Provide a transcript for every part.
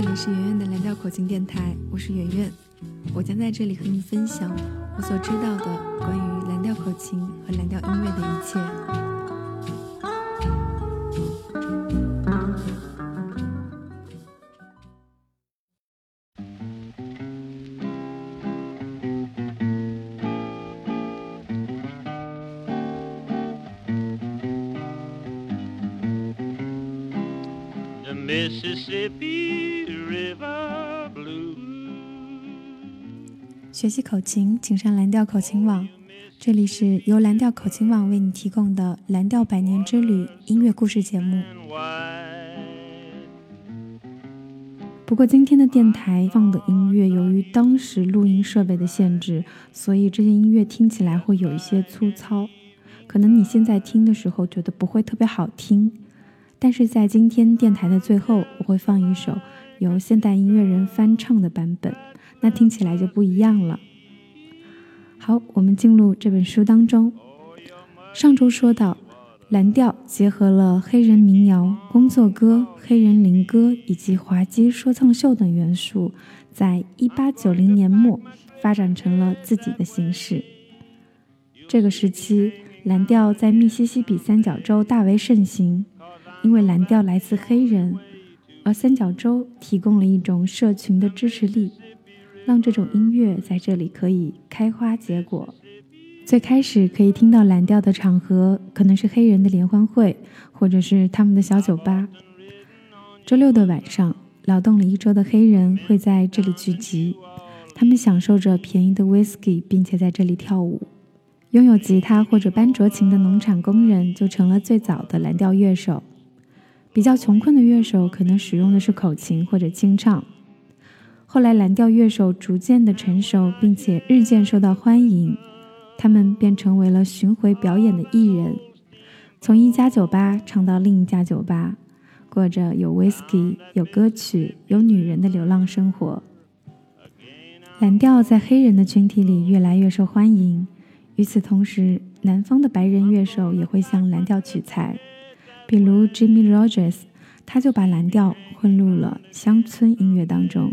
这里是圆圆的蓝调口琴电台，我是圆圆，我将在这里和你分享我所知道的关于蓝调口琴和蓝调音乐的一切。学习口琴，请上蓝调口琴网。这里是由蓝调口琴网为你提供的《蓝调百年之旅》音乐故事节目。不过，今天的电台放的音乐，由于当时录音设备的限制，所以这些音乐听起来会有一些粗糙。可能你现在听的时候觉得不会特别好听，但是在今天电台的最后，我会放一首由现代音乐人翻唱的版本。那听起来就不一样了。好，我们进入这本书当中。上周说到，蓝调结合了黑人民谣、工作歌、黑人灵歌以及滑稽说唱秀等元素，在一八九零年末发展成了自己的形式。这个时期，蓝调在密西西比三角洲大为盛行，因为蓝调来自黑人，而三角洲提供了一种社群的支持力。让这种音乐在这里可以开花结果。最开始可以听到蓝调的场合，可能是黑人的联欢会，或者是他们的小酒吧。周六的晚上，劳动了一周的黑人会在这里聚集，他们享受着便宜的 whisky，并且在这里跳舞。拥有吉他或者班卓琴的农场工人就成了最早的蓝调乐手。比较穷困的乐手可能使用的是口琴或者清唱。后来，蓝调乐手逐渐的成熟，并且日渐受到欢迎，他们便成为了巡回表演的艺人，从一家酒吧唱到另一家酒吧，过着有 whisky、有歌曲、有女人的流浪生活。蓝调在黑人的群体里越来越受欢迎，与此同时，南方的白人乐手也会向蓝调取材，比如 Jimmy Rogers，他就把蓝调混入了乡村音乐当中。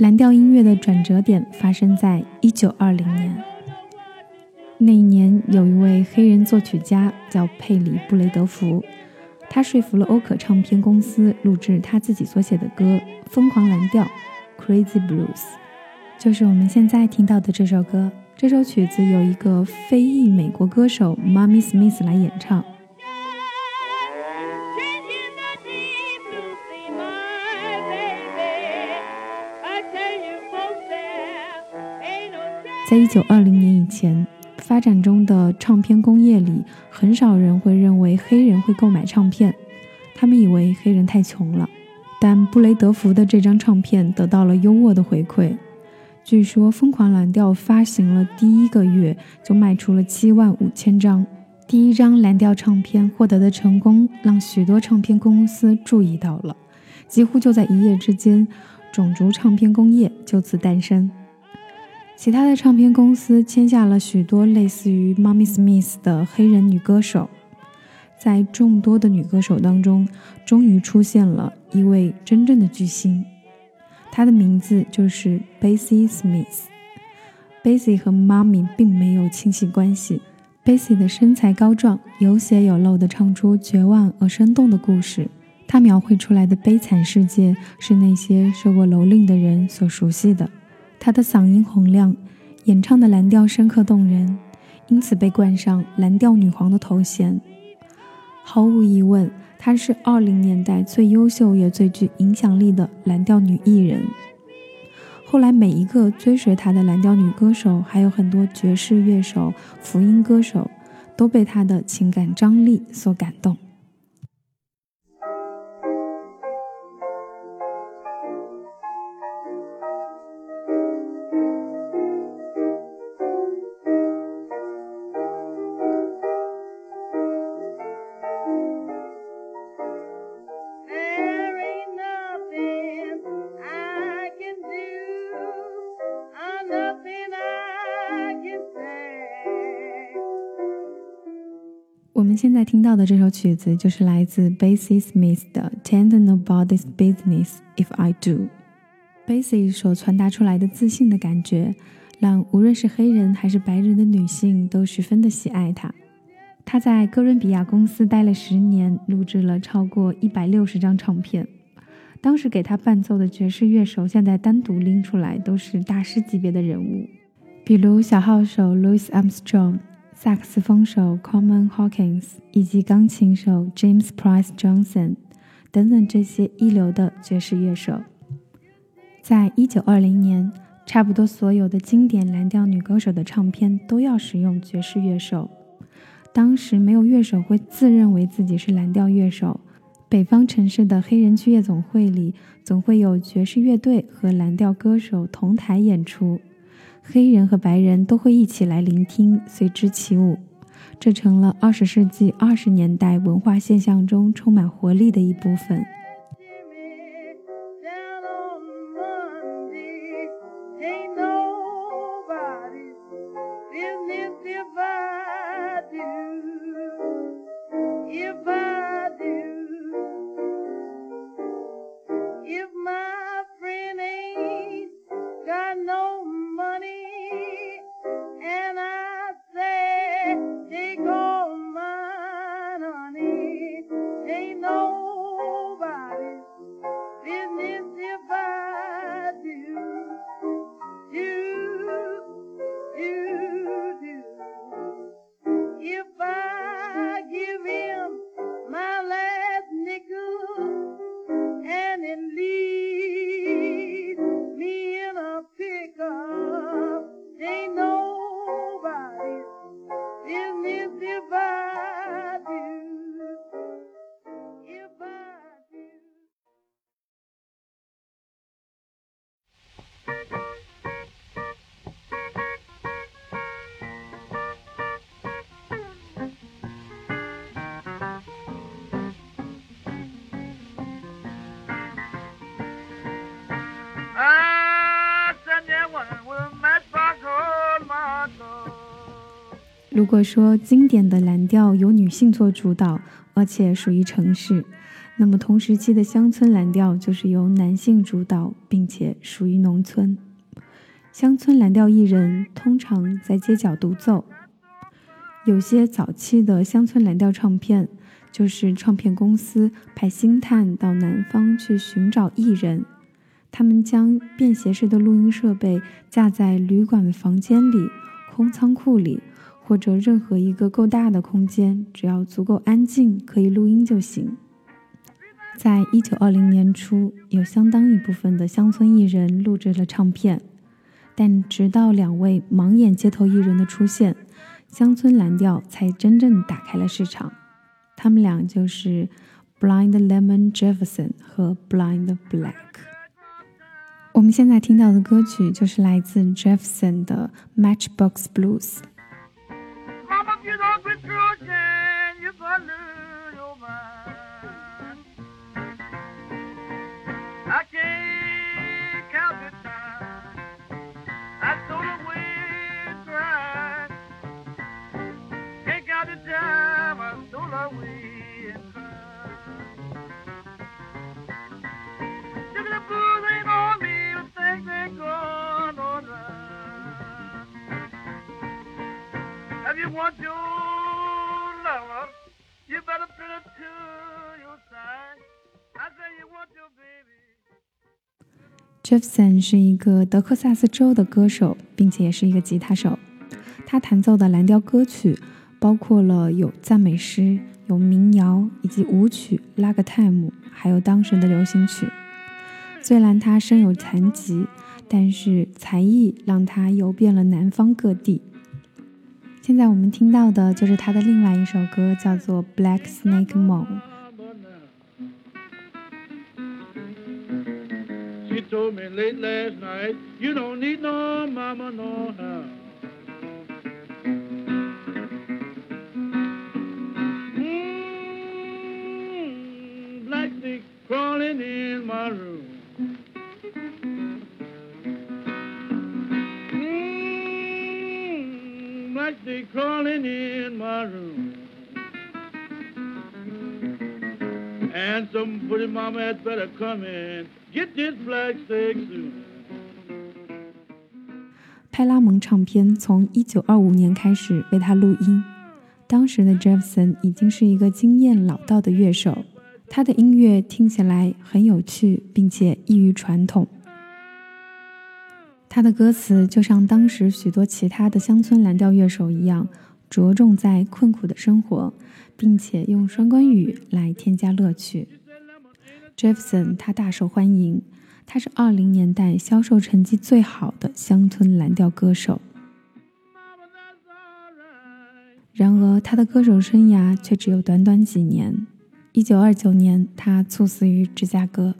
蓝调音乐的转折点发生在一九二零年。那一年，有一位黑人作曲家叫佩里·布雷德福，他说服了欧可唱片公司录制他自己所写的歌《疯狂蓝调》（Crazy Blues），就是我们现在听到的这首歌。这首曲子由一个非裔美国歌手 Mommy Smith 来演唱。在一九二零年以前，发展中的唱片工业里，很少人会认为黑人会购买唱片，他们以为黑人太穷了。但布雷德福的这张唱片得到了优渥的回馈，据说《疯狂蓝调》发行了第一个月就卖出了七万五千张。第一张蓝调唱片获得的成功，让许多唱片公司注意到了，几乎就在一夜之间，种族唱片工业就此诞生。其他的唱片公司签下了许多类似于 Mommy Smith 的黑人女歌手，在众多的女歌手当中，终于出现了一位真正的巨星，她的名字就是 Bessie Smith。Bessie 和 Mommy 并没有亲戚关系，Bessie 的身材高壮，有血有肉地唱出绝望而生动的故事，她描绘出来的悲惨世界是那些受过蹂躏的人所熟悉的。她的嗓音洪亮，演唱的蓝调深刻动人，因此被冠上“蓝调女皇”的头衔。毫无疑问，她是二零年代最优秀也最具影响力的蓝调女艺人。后来，每一个追随她的蓝调女歌手，还有很多爵士乐手、福音歌手，都被她的情感张力所感动。在听到的这首曲子就是来自 Basie Smith 的《Tend Nobody's Business If I Do》。Basie 所传达出来的自信的感觉，让无论是黑人还是白人的女性都十分的喜爱他。他在哥伦比亚公司待了十年，录制了超过一百六十张唱片。当时给他伴奏的爵士乐手，现在单独拎出来都是大师级别的人物，比如小号手 Louis Armstrong。萨克斯风手 Coleman Hawkins 以及钢琴手 James Price Johnson 等等这些一流的爵士乐手，在一九二零年，差不多所有的经典蓝调女歌手的唱片都要使用爵士乐手。当时没有乐手会自认为自己是蓝调乐手，北方城市的黑人区夜总会里总会有爵士乐队和蓝调歌手同台演出。黑人和白人都会一起来聆听，随之起舞，这成了二十世纪二十年代文化现象中充满活力的一部分。如果说经典的蓝调由女性做主导，而且属于城市，那么同时期的乡村蓝调就是由男性主导，并且属于农村。乡村蓝调艺人通常在街角独奏，有些早期的乡村蓝调唱片就是唱片公司派星探到南方去寻找艺人，他们将便携式的录音设备架在旅馆的房间里、空仓库里。或者任何一个够大的空间，只要足够安静，可以录音就行。在一九二零年初，有相当一部分的乡村艺人录制了唱片，但直到两位盲眼街头艺人的出现，乡村蓝调才真正打开了市场。他们俩就是 Blind Lemon Jefferson 和 Blind Black。我们现在听到的歌曲就是来自 Jefferson 的 Matchbox Blues。you don't be broken. Jefferson 是一个德克萨斯州的歌手，并且也是一个吉他手。他弹奏的蓝调歌曲包括了有赞美诗、有民谣以及舞曲、拉格泰姆，还有当时的流行曲。虽然他身有残疾，但是才艺让他游遍了南方各地。现在我们听到的就是他的另外一首歌，叫做《Black Snake Moan》。Told me late last night, you don't need no mama no how. Mm, crawling in my room. Mm, black snake crawling in my room. And some pretty mama had better come in. Get this black sex 派拉蒙唱片从1925年开始为他录音，当时的 Jefferson 已经是一个经验老道的乐手，他的音乐听起来很有趣，并且异于传统。他的歌词就像当时许多其他的乡村蓝调乐手一样，着重在困苦的生活，并且用双关语来添加乐趣。Jefferson 他大受欢迎，他是二零年代销售成绩最好的乡村蓝调歌手。然而，他的歌手生涯却只有短短几年。一九二九年，他猝死于芝加哥。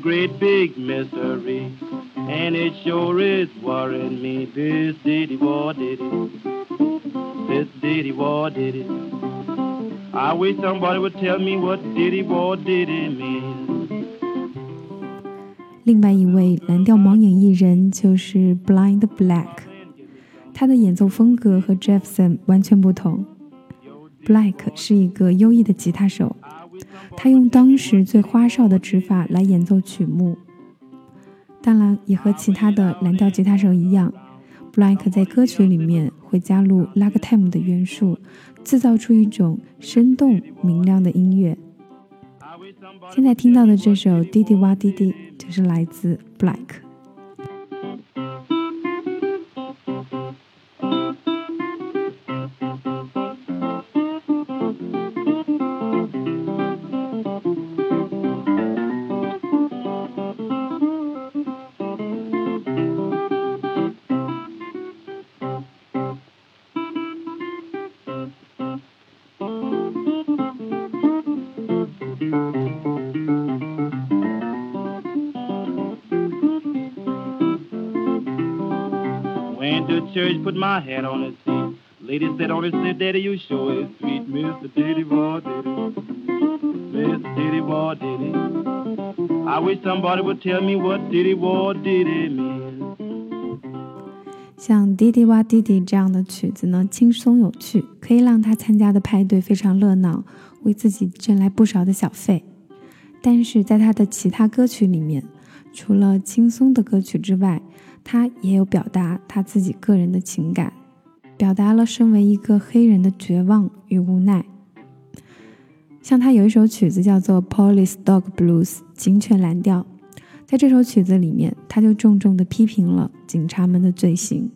Great big mystery, and it sure is worrying me. This diddy war did it. This diddy war did it. I wish somebody would tell me what diddy war did it mean. 另外一位蓝调盲眼艺人就是 Blind Black，他的演奏风格和 Jefferson 完全不同。Black 是一个优异的吉他手，他用当时最花哨的指法来演奏曲目。当然，也和其他的蓝调吉他手一样，Black 在歌曲里面会加入 lagtime 的元素，制造出一种生动明亮的音乐。现在听到的这首《滴滴哇滴滴》就是来自 Black。Church, put my hat on his seat. Lady said on his seat, Daddy, you sure is sweet, Mr. Diddy Boy Diddy. Mr. Diddy Boy Diddy. I wish somebody would tell me what Diddy Boy Diddy means. 像《滴滴哇滴滴》这样的曲子呢，轻松有趣，可以让他参加的派对非常热闹，为自己挣来不少的小费。但是在他的其他歌曲里面，除了轻松的歌曲之外，他也有表达他自己个人的情感，表达了身为一个黑人的绝望与无奈。像他有一首曲子叫做《Police Dog Blues》警犬蓝调，在这首曲子里面，他就重重的批评了警察们的罪行。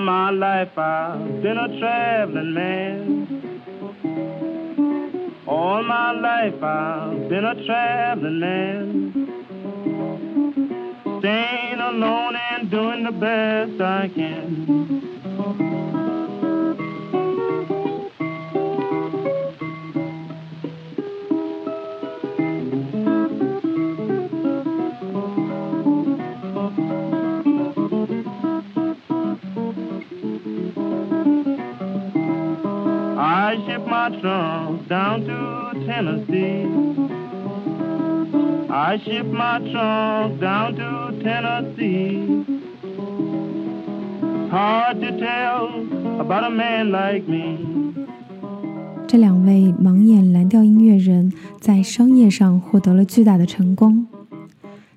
All my life I've been a traveling man. All my life I've been a traveling man. Staying alone and doing the best I can. My trunk down to Tennessee. I ship my trunk down to Tennessee. Hard to tell about a man like me. 这两位盲眼蓝调音乐人在商业上获得了巨大的成功。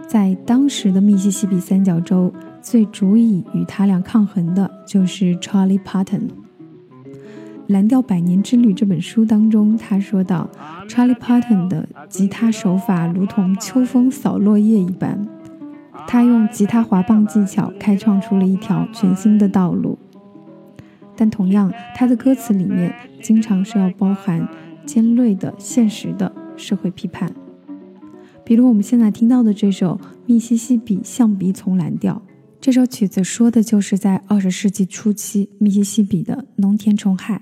在当时的密西西比三角洲，最足以与他俩抗衡的就是 Charlie Patton。《蓝调百年之旅》这本书当中，他说到，Charlie Parton 的吉他手法如同秋风扫落叶一般，他用吉他滑棒技巧开创出了一条全新的道路。但同样，他的歌词里面经常是要包含尖锐的、现实的社会批判。比如我们现在听到的这首《密西西比象鼻丛蓝调》，这首曲子说的就是在二十世纪初期密西西比的农田虫害。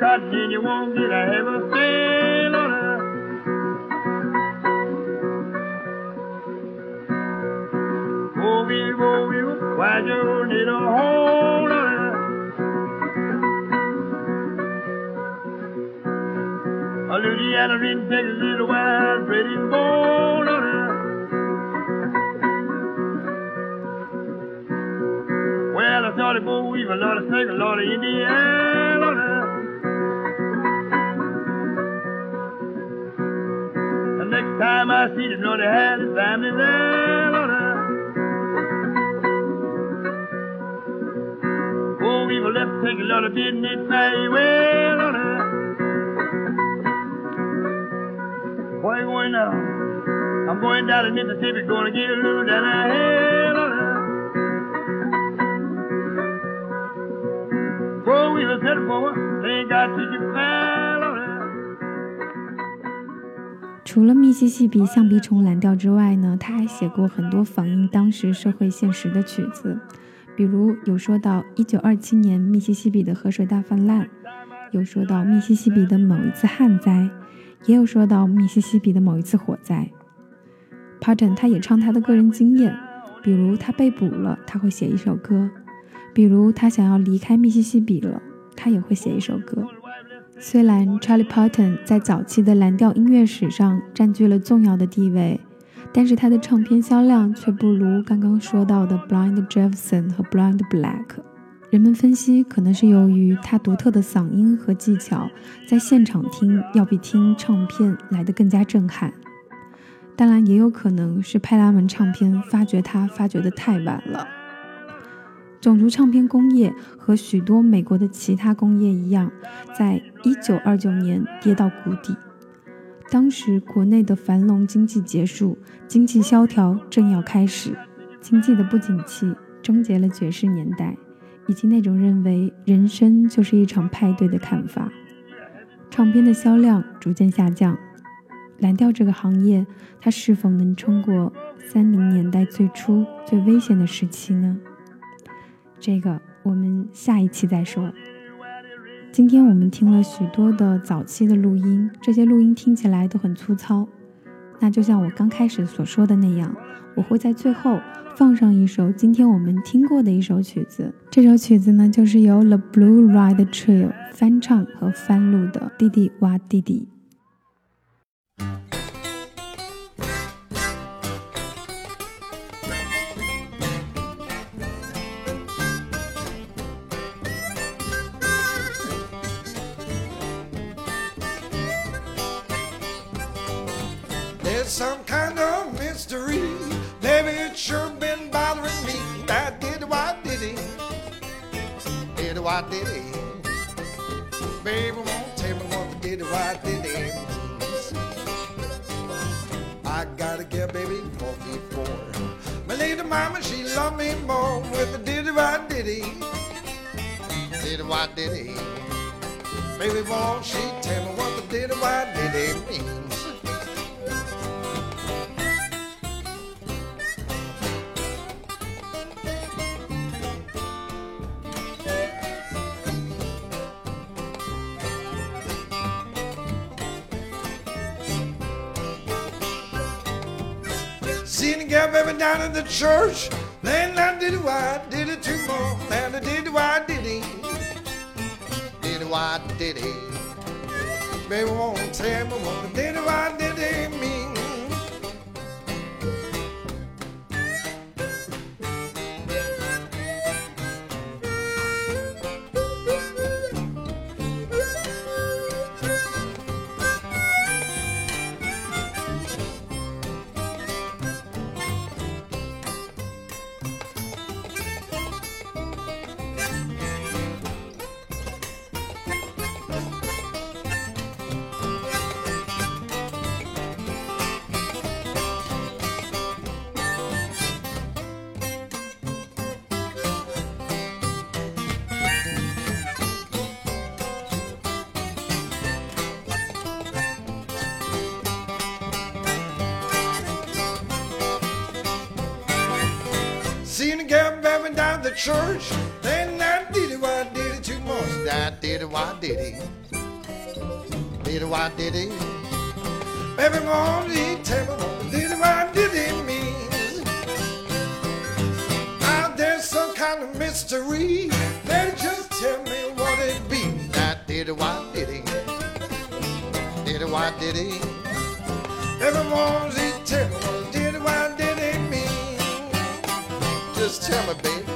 Cotton and you won't get a a on her. Oh, we, oh, we, why you need a on her? A Louisiana in Texas little wild pretty bone on her. Well, I thought it boy weave a lot of snake, a lot of Indiana. Time I see know they had his family there, Lord. Oh, we will left take a lot of business very well, Lord. You going now? I'm going down to Mississippi, gonna get a little down here, Lord. Oh, we set for they ain't got to Lord. 除了密西西比橡皮虫蓝调之外呢，他还写过很多反映当时社会现实的曲子，比如有说到1927年密西西比的河水大泛滥，有说到密西西比的某一次旱灾，也有说到密西西比的某一次火灾。Parton 他也唱他的个人经验，比如他被捕了，他会写一首歌；比如他想要离开密西西比了，他也会写一首歌。虽然 Charlie Parton 在早期的蓝调音乐史上占据了重要的地位，但是他的唱片销量却不如刚刚说到的 Blind Jefferson 和 Blind Black。人们分析，可能是由于他独特的嗓音和技巧，在现场听要比听唱片来得更加震撼。当然，也有可能是派拉蒙唱片发掘他发掘的太晚了。种族唱片工业和许多美国的其他工业一样，在1929年跌到谷底。当时国内的繁荣经济结束，经济萧条正要开始。经济的不景气终结了爵士年代，以及那种认为人生就是一场派对的看法。唱片的销量逐渐下降。蓝调这个行业，它是否能撑过30年代最初最危险的时期呢？这个我们下一期再说。今天我们听了许多的早期的录音，这些录音听起来都很粗糙。那就像我刚开始所说的那样，我会在最后放上一首今天我们听过的一首曲子。这首曲子呢，就是由 The Blue Ride Trio 翻唱和翻录的《弟弟哇弟弟》。There's some kind of mystery. Maybe it's sure been bothering me. That did why did he? Did why did he? Baby won't tell me what the did why did he. I gotta get baby 44. My lady mama, she loved me more with the did why did he? Did why did he? Baby won't she tell me what the did why did he means? Seen a gal baby down in the church. Then I did it why did it two more. And I did it why did he? Did it why did he? Baby won't tell me what the did it why did he church. Then I did it, why did it too much? That did it, why did it? Did it, why did it? Every morning he tell me what did it, why did it mean? Now there's some kind of mystery. Then just tell me what it be. That did it, why did it? Did it, why did it? Every morning he tell me what did it, why did it mean? Just tell me, baby.